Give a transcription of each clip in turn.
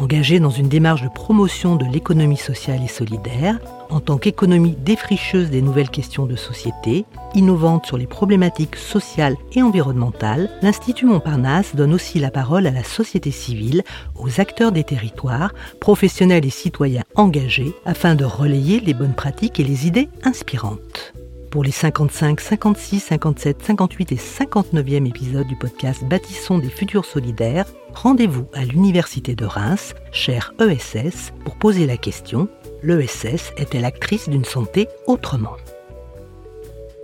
Engagé dans une démarche de promotion de l'économie sociale et solidaire, en tant qu'économie défricheuse des nouvelles questions de société, innovante sur les problématiques sociales et environnementales, l'Institut Montparnasse donne aussi la parole à la société civile, aux acteurs des territoires, professionnels et citoyens engagés, afin de relayer les bonnes pratiques et les idées inspirantes. Pour les 55, 56, 57, 58 et 59e épisodes du podcast Bâtissons des futurs solidaires, rendez-vous à l'Université de Reims, chère ESS, pour poser la question L'ESS est-elle actrice d'une santé autrement?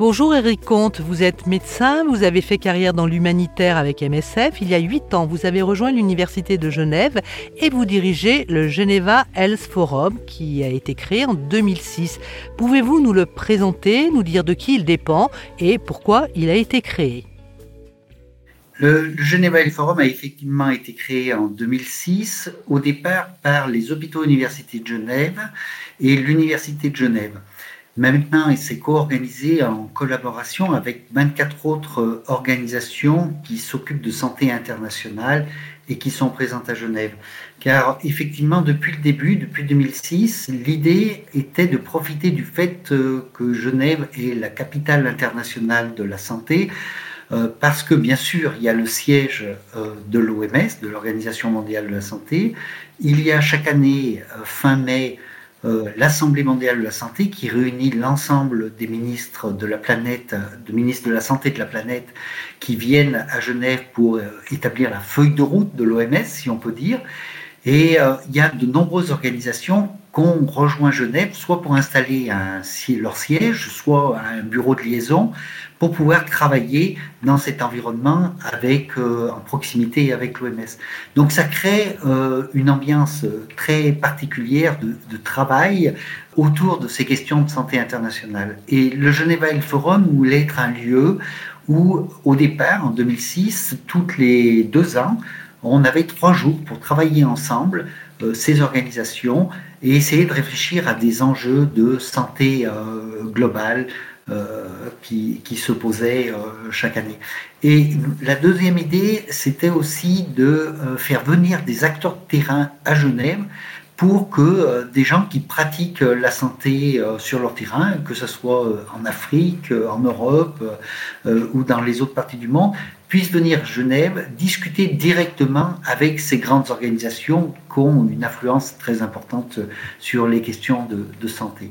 Bonjour Eric Comte, vous êtes médecin, vous avez fait carrière dans l'humanitaire avec MSF. Il y a huit ans, vous avez rejoint l'Université de Genève et vous dirigez le Geneva Health Forum qui a été créé en 2006. Pouvez-vous nous le présenter, nous dire de qui il dépend et pourquoi il a été créé? Le, Geneva Health Forum a effectivement été créé en 2006, au départ par les hôpitaux universités de Genève et l'Université de Genève. Maintenant, il s'est co-organisé en collaboration avec 24 autres organisations qui s'occupent de santé internationale et qui sont présentes à Genève. Car effectivement, depuis le début, depuis 2006, l'idée était de profiter du fait euh, que Genève est la capitale internationale de la santé, euh, parce que bien sûr, il y a le siège euh, de l'OMS, de l'Organisation mondiale de la santé. Il y a chaque année, fin mai, euh, l'Assemblée mondiale de la santé qui réunit l'ensemble des ministres de la planète, de ministres de la santé de la planète, qui viennent à Genève pour euh, établir la feuille de route de l'OMS, si on peut dire. Et euh, il y a de nombreuses organisations qu'on rejoint Genève, soit pour installer leur siège, soit un bureau de liaison, pour pouvoir travailler dans cet environnement avec, euh, en proximité avec l'OMS. Donc ça crée euh, une ambiance très particulière de, de, travail autour de ces questions de santé internationale. Et le Geneva Health Forum voulait être un lieu où, au départ, en 2006, toutes les deux ans, on avait trois jours pour travailler ensemble euh, ces organisations et essayer de réfléchir à des enjeux de santé euh, globale euh, qui, qui, se posaient chaque année. Et la deuxième idée, c'était aussi de faire venir des acteurs de terrain à Genève pour que des gens qui pratiquent la santé sur leur terrain, que ce soit en Afrique, en Europe ou dans les autres parties du monde, puissent venir à Genève discuter directement avec ces grandes organisations qui ont une influence très importante sur les questions de, santé.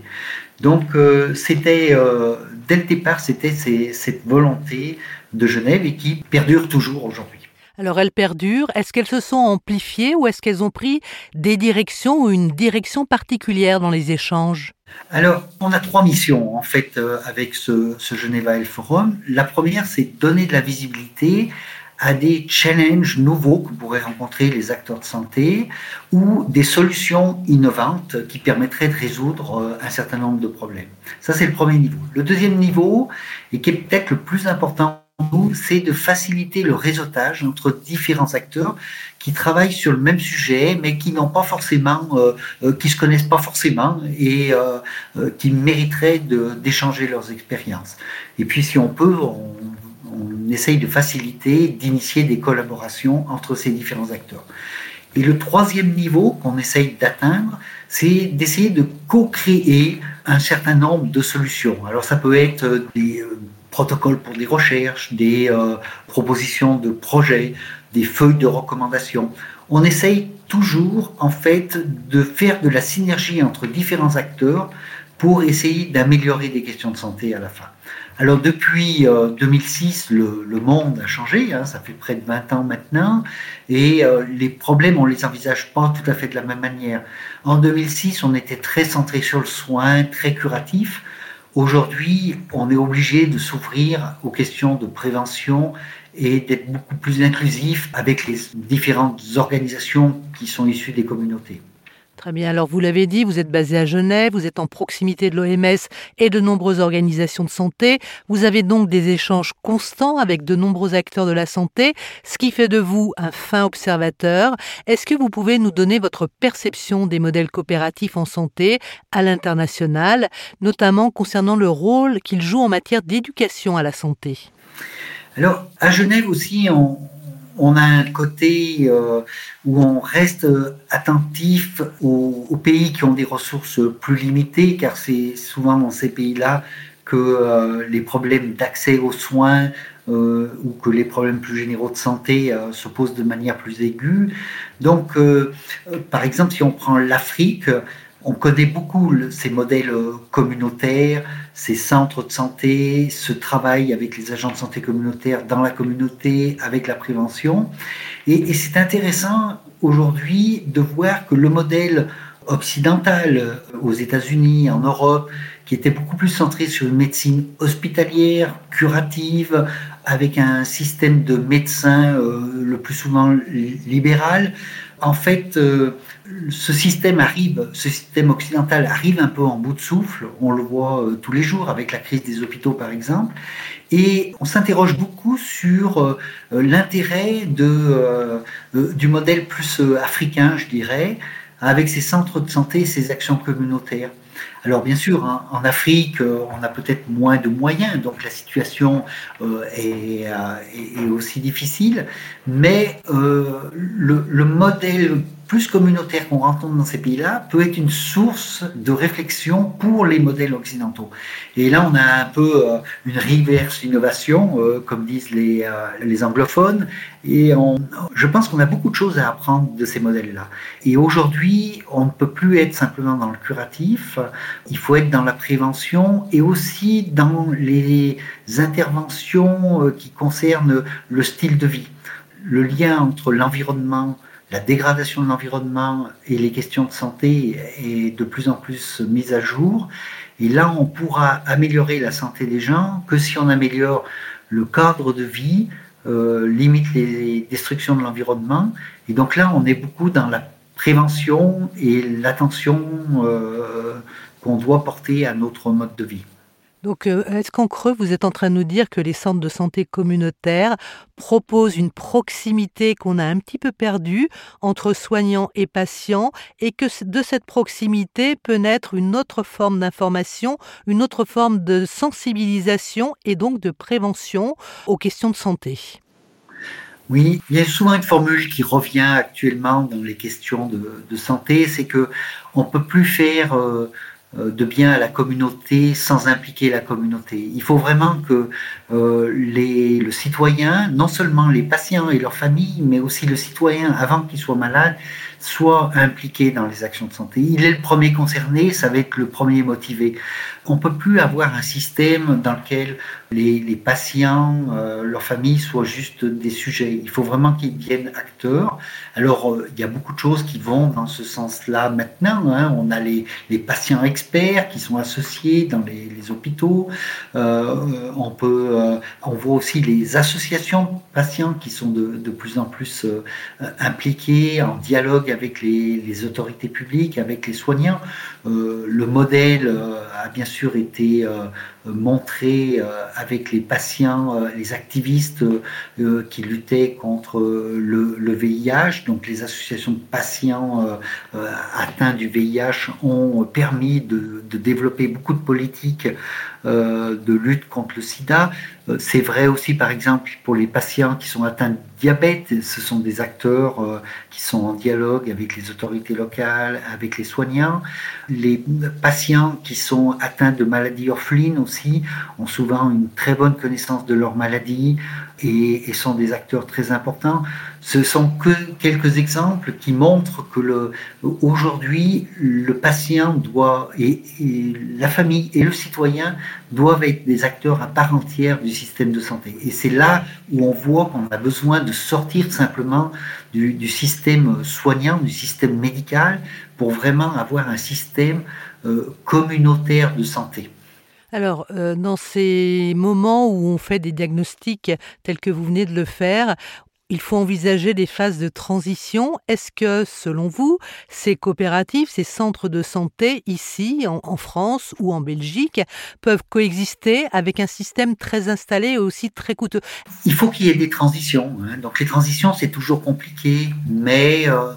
Donc, euh, c'était, euh, dès le départ, c'était cette volonté de Genève et qui perdure toujours aujourd'hui. Alors elles perdurent, est-ce qu'elles se sont amplifiées ou est-ce qu'elles ont pris des directions ou une direction particulière dans les échanges? Alors, on a trois missions en fait euh, avec ce, ce Geneva Health Forum. La première, c'est donner de la visibilité à des challenges nouveaux que pourraient rencontrer les acteurs de santé ou des solutions innovantes qui permettraient de résoudre euh, un certain nombre de problèmes. Ça, c'est le premier niveau. Le deuxième niveau, et qui est peut-être le plus important c'est de faciliter le réseautage entre différents acteurs qui travaillent sur le même sujet, mais qui n'ont pas forcément, euh, euh, qui se connaissent pas forcément et euh, qui mériteraient d'échanger leurs expériences. Et puis, si on peut, on, on essaye de faciliter, d'initier des collaborations entre ces différents acteurs. Et le troisième niveau qu'on essaye d'atteindre, c'est d'essayer de co-créer un certain nombre de solutions. Alors ça peut être des protocoles pour des recherches, des euh, propositions de projets, des feuilles de recommandation. On essaye toujours, en fait, de faire de la synergie entre différents acteurs pour essayer d'améliorer des questions de santé à la fin. Alors depuis 2006, euh, le, monde a changé, hein, ça fait près de 20 ans maintenant, et euh, les problèmes, on les envisage pas tout à fait de la même manière. En 2006, on était très centré sur le soin, très curatif. Aujourd'hui, on est obligé de s'ouvrir aux questions de prévention et d'être beaucoup plus inclusif avec les différentes organisations qui sont issues des communautés. Très bien. Alors, vous l'avez dit, vous êtes basé à Genève, vous êtes en proximité de l'OMS et de nombreuses organisations de santé. Vous avez donc des échanges constants avec de nombreux acteurs de la santé, ce qui fait de vous un fin observateur. Est-ce que vous pouvez nous donner votre perception des modèles coopératifs en santé à l'international, notamment concernant le rôle qu'ils jouent en matière d'éducation à la santé? Alors, à Genève aussi, on, on a un côté euh, où on reste attentif aux, pays qui ont des ressources plus limitées, car c'est souvent dans ces pays-là que euh, les problèmes d'accès aux soins euh, ou que les problèmes plus généraux de santé se posent de manière plus aiguë. Donc, par exemple, si on prend l'Afrique, on connaît beaucoup ces modèles communautaires, ces centres de santé, ce travail avec les agents de santé communautaire dans la communauté, avec la prévention. Et, c'est intéressant aujourd'hui de voir que le modèle occidental aux États-Unis, en Europe, qui était beaucoup plus centré sur une médecine hospitalière, curative, avec un système de médecins euh, le plus souvent libéral, en fait, euh, ce système occidental arrive un peu en bout de souffle. On le voit euh, tous les jours avec la crise des hôpitaux, par exemple. Et on s'interroge beaucoup sur euh, l'intérêt du modèle plus africain, je dirais, avec ses centres de santé et ses actions communautaires. Alors bien sûr, hein, en Afrique, on a peut-être moins de moyens, donc la situation est, aussi difficile, mais le, modèle plus communautaire qu'on rencontre dans ces pays-là peut être une source de réflexion pour les modèles occidentaux. Et là, on a un peu euh, une reverse innovation, euh, comme disent les, euh, anglophones, et je pense qu'on a beaucoup de choses à apprendre de ces modèles-là. Et aujourd'hui, on ne peut plus être simplement dans le curatif, il faut être dans la prévention et aussi dans les interventions qui concernent le style de vie. Le lien entre l'environnement, la dégradation de l'environnement et les questions de santé est de plus en plus mise à jour. Et là, on pourra améliorer la santé des gens que si on améliore le cadre de vie, euh, limite les destructions de l'environnement. Et donc là, on est beaucoup dans la prévention et l'attention euh, qu'on doit porter à notre mode de vie. Donc, euh, est-ce qu'en creux, vous êtes en train de nous dire que les centres de santé communautaires proposent une proximité qu'on a un petit peu perdue entre soignants et patients et que de cette proximité peut naître une autre forme d'information, une autre forme de sensibilisation et donc de prévention aux questions de santé? Oui, il y a souvent une formule qui revient actuellement dans les questions de, santé, c'est que on peut plus faire euh, de bien à la communauté sans impliquer la communauté. Il faut vraiment que euh, les, le citoyen, non seulement les patients et leurs familles, mais aussi le citoyen, avant qu'il soit malade, soit impliqué dans les actions de santé. Il est le premier concerné, ça va être le premier motivé. On peut plus avoir un système dans lequel les, patients, euh, leurs familles soient juste des sujets. Il faut vraiment qu'ils deviennent acteurs. Alors, euh, il y a beaucoup de choses qui vont dans ce sens-là maintenant. Hein. On a les, patients experts qui sont associés dans les, hôpitaux. Euh, on peut, euh, on voit aussi les associations patients qui sont de, plus en plus euh, impliquées en dialogue avec les, autorités publiques, avec les soignants. le modèle a bien sûr été montré avec les patients, les activistes qui luttaient contre le, VIH. Donc les associations de patients atteints du VIH ont permis de développer beaucoup de politiques de lutte contre le sida. C'est vrai aussi, par exemple, pour les patients qui sont atteints de diabète. Ce sont des acteurs euh, qui sont en dialogue avec les autorités locales, avec les soignants. Les patients qui sont atteints de maladies orphelines aussi ont souvent une très bonne connaissance de leur maladie et, sont des acteurs très importants. Ce sont que quelques exemples qui montrent que le, aujourd'hui, le patient doit, et, la famille et le citoyen doivent être des acteurs à part entière du système de santé. Et c'est là où on voit qu'on a besoin de sortir simplement du, du, système soignant, du système médical, pour vraiment avoir un système euh, communautaire de santé. Alors, euh, dans ces moments où on fait des diagnostics tels que vous venez de le faire, il faut envisager des phases de transition. Est-ce que, selon vous, ces coopératives, ces centres de santé ici, en, France ou en Belgique, peuvent coexister avec un système très installé et aussi très coûteux? Il faut qu'il y ait des transitions. Hein. Donc les transitions, c'est toujours compliqué, mais... Euh,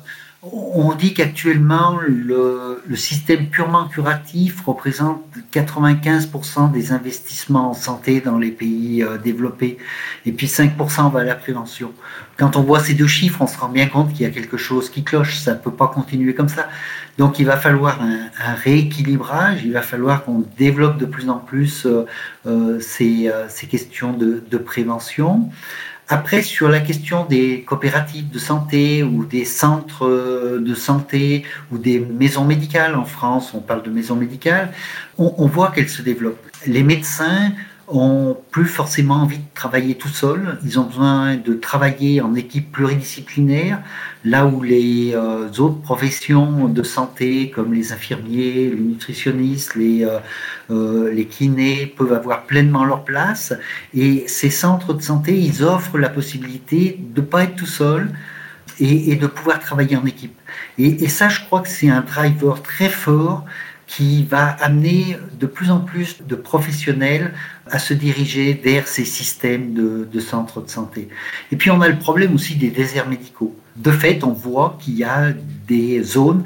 on dit qu'actuellement, le, système purement curatif représente 95% des investissements en santé dans les pays euh, développés, et puis 5% va à la prévention. Quand on voit ces deux chiffres, on se rend bien compte qu'il y a quelque chose qui cloche, ça ne peut pas continuer comme ça. Donc il va falloir un, rééquilibrage, il va falloir qu'on développe de plus en plus euh, euh, ces, questions de prévention. Après, sur la question des coopératives de santé ou des centres de santé ou des maisons médicales en France, on parle de maisons médicales, on, voit qu'elles se développent. Les médecins ont plus forcément envie de travailler tout seuls, ils ont besoin de travailler en équipe pluridisciplinaire, là où les euh, autres professions de santé, comme les infirmiers, les nutritionnistes, les, euh, euh, les kinés, peuvent avoir pleinement leur place. Et ces centres de santé, ils offrent la possibilité de ne pas être tout seul et, et, de pouvoir travailler en équipe. Et, et ça, je crois que c'est un driver très fort qui va amener de plus en plus de professionnels à se diriger vers ces systèmes de, centres de santé. Et puis on a le problème aussi des déserts médicaux. De fait, on voit qu'il y a des zones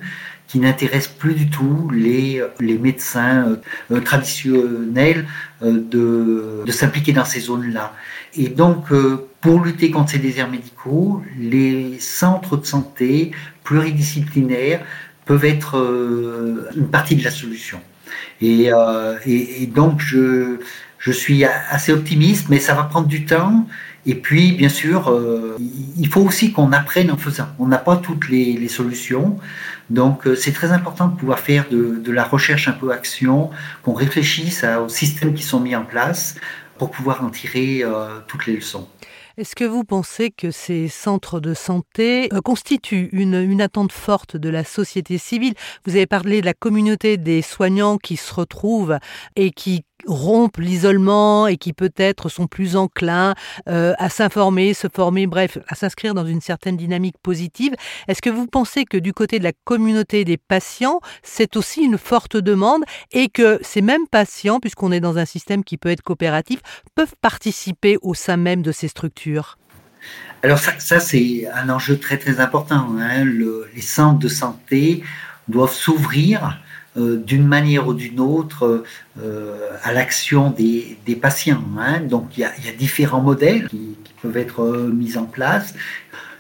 qui n'intéressent plus du tout les, les médecins euh, traditionnels euh, de, de s'impliquer dans ces zones-là. Et donc, euh, pour lutter contre ces déserts médicaux, les centres de santé pluridisciplinaires peuvent être euh, une partie de la solution. Euh, et, et, donc, je, je, suis assez optimiste, mais ça va prendre du temps. Et puis, bien sûr, euh, il faut aussi qu'on apprenne en faisant. On n'a pas toutes les, solutions. Donc, c'est très important de pouvoir faire de la recherche un peu action, qu'on réfléchisse aux systèmes qui sont mis en place pour pouvoir en tirer toutes les leçons. Est-ce que vous pensez que ces centres de santé euh, constituent une, une, attente forte de la société civile? Vous avez parlé de la communauté des soignants qui se retrouvent et qui rompent l'isolement et qui peut-être sont plus enclins euh, à s'informer, se former, bref, à s'inscrire dans une certaine dynamique positive. Est-ce que vous pensez que du côté de la communauté des patients, c'est aussi une forte demande et que ces mêmes patients, puisqu'on est dans un système qui peut être coopératif, peuvent participer au sein même de ces structures? Alors ça, c'est un enjeu très très important. Hein. Le, les centres de santé doivent s'ouvrir d'une manière ou d'une autre euh, à l'action des, patients. Hein. Donc il y, a, différents modèles qui, peuvent être euh, mis en place.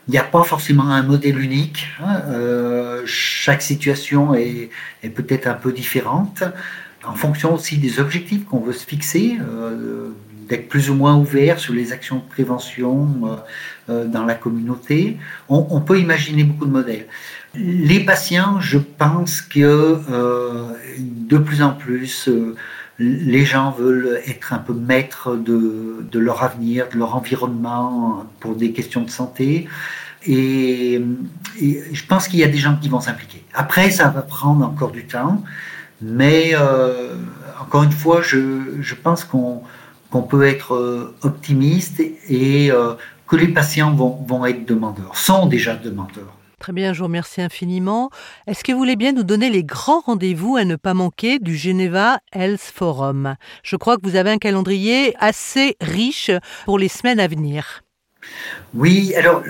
Il n'y a pas forcément un modèle unique. Hein. Euh, chaque situation est, peut-être un peu différente en fonction aussi des objectifs qu'on veut se fixer. Euh, d'être plus ou moins ouvert sur les actions de prévention euh, euh, dans la communauté. On, peut imaginer beaucoup de modèles. Les patients, je pense que euh, de plus en plus, euh, les gens veulent être un peu maîtres de, leur avenir, de leur environnement pour des questions de santé. Et, je pense qu'il y a des gens qui vont s'impliquer. Après, ça va prendre encore du temps, mais euh, encore une fois, je, pense qu'on peut être optimiste et que les patients vont être demandeurs, sont déjà demandeurs. Très bien, je vous remercie infiniment. Est-ce que vous voulez bien nous donner les grands rendez-vous à ne pas manquer du Geneva Health Forum? Je crois que vous avez un calendrier assez riche pour les semaines à venir. Oui, alors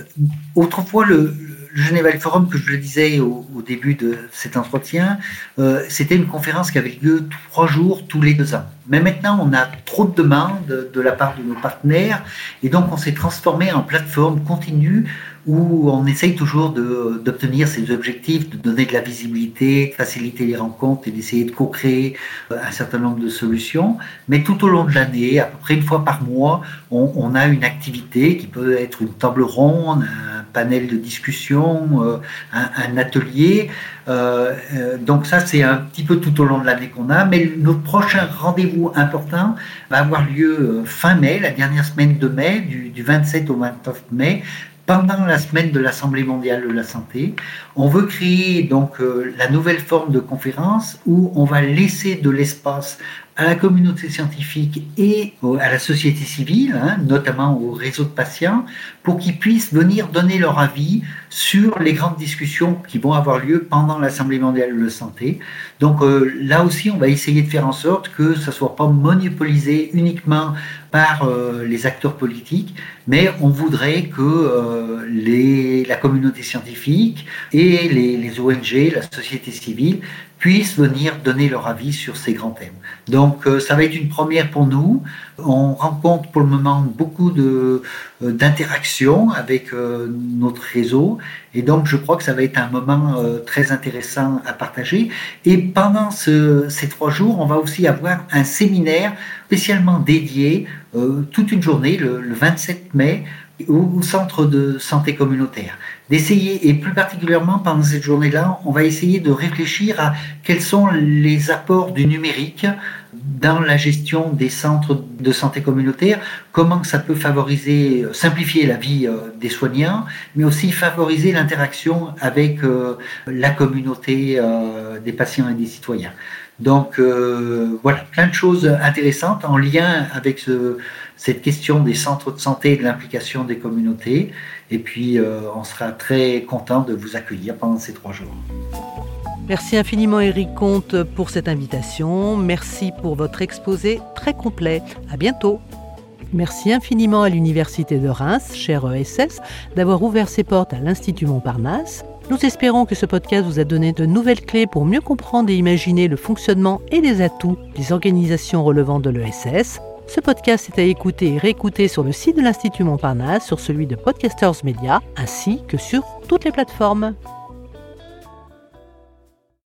autrefois le, le Geneva Forum, que je le disais au, début de cet entretien, euh, c'était une conférence qui avait lieu trois jours tous les deux ans. Mais maintenant, on a trop de demandes de la part de nos partenaires et donc on s'est transformé en plateforme continue où on essaye toujours d'obtenir ces objectifs, de donner de la visibilité, de faciliter les rencontres et d'essayer de co-créer euh, un certain nombre de solutions. Mais tout au long de l'année, à peu près une fois par mois, on, a une activité qui peut être une table ronde, panel de discussion, euh, un, un, atelier. Euh, euh, donc ça, c'est un petit peu tout au long de l'année qu'on a. Mais notre prochain rendez-vous important va avoir lieu fin mai, la dernière semaine de mai, du, du 27 au 29 mai, pendant la semaine de l'Assemblée mondiale de la santé. On veut créer donc euh, la nouvelle forme de conférence où on va laisser de l'espace à la communauté scientifique et à la société civile, hein, notamment au réseau de patients, pour qu'ils puissent venir donner leur avis sur les grandes discussions qui vont avoir lieu pendant l'Assemblée mondiale de la santé. Donc euh, là aussi, on va essayer de faire en sorte que ça soit pas monopolisé uniquement par euh, les acteurs politiques, mais on voudrait que euh, la communauté scientifique et les ONG, la société civile, puissent venir donner leur avis sur ces grands thèmes. Donc euh, ça va être une première pour nous. On rencontre pour le moment beaucoup euh, d'interactions avec euh, notre réseau et donc je crois que ça va être un moment très intéressant à partager. Et pendant ce, ces trois jours, on va aussi avoir un séminaire spécialement dédié toute une journée le 27 mai au centre de santé communautaire d'essayer, et plus particulièrement pendant cette journée-là, on va essayer de réfléchir à quels sont les apports du numérique dans la gestion des centres de santé communautaire, comment ça peut favoriser, simplifier la vie euh, des soignants, mais aussi favoriser l'interaction avec euh, la communauté euh, des patients et des citoyens. Donc voilà, plein de choses intéressantes en lien avec ce, cette question des centres de santé et de l'implication des communautés. Et puis, euh, on sera très content de vous accueillir pendant ces trois jours. Merci infiniment Eric Comte pour cette invitation. Merci pour votre exposé très complet. À bientôt. Merci infiniment à l'Université de Reims, cher ESS, d'avoir ouvert ses portes à l'Institut Montparnasse. Nous espérons que ce podcast vous a donné de nouvelles clés pour mieux comprendre et imaginer le fonctionnement et les atouts des organisations relevant de l'ESS. Ce podcast est à écouter et réécouter sur le site de l'Institut Montparnasse, sur celui de Podcasters Media, ainsi que sur toutes les plateformes.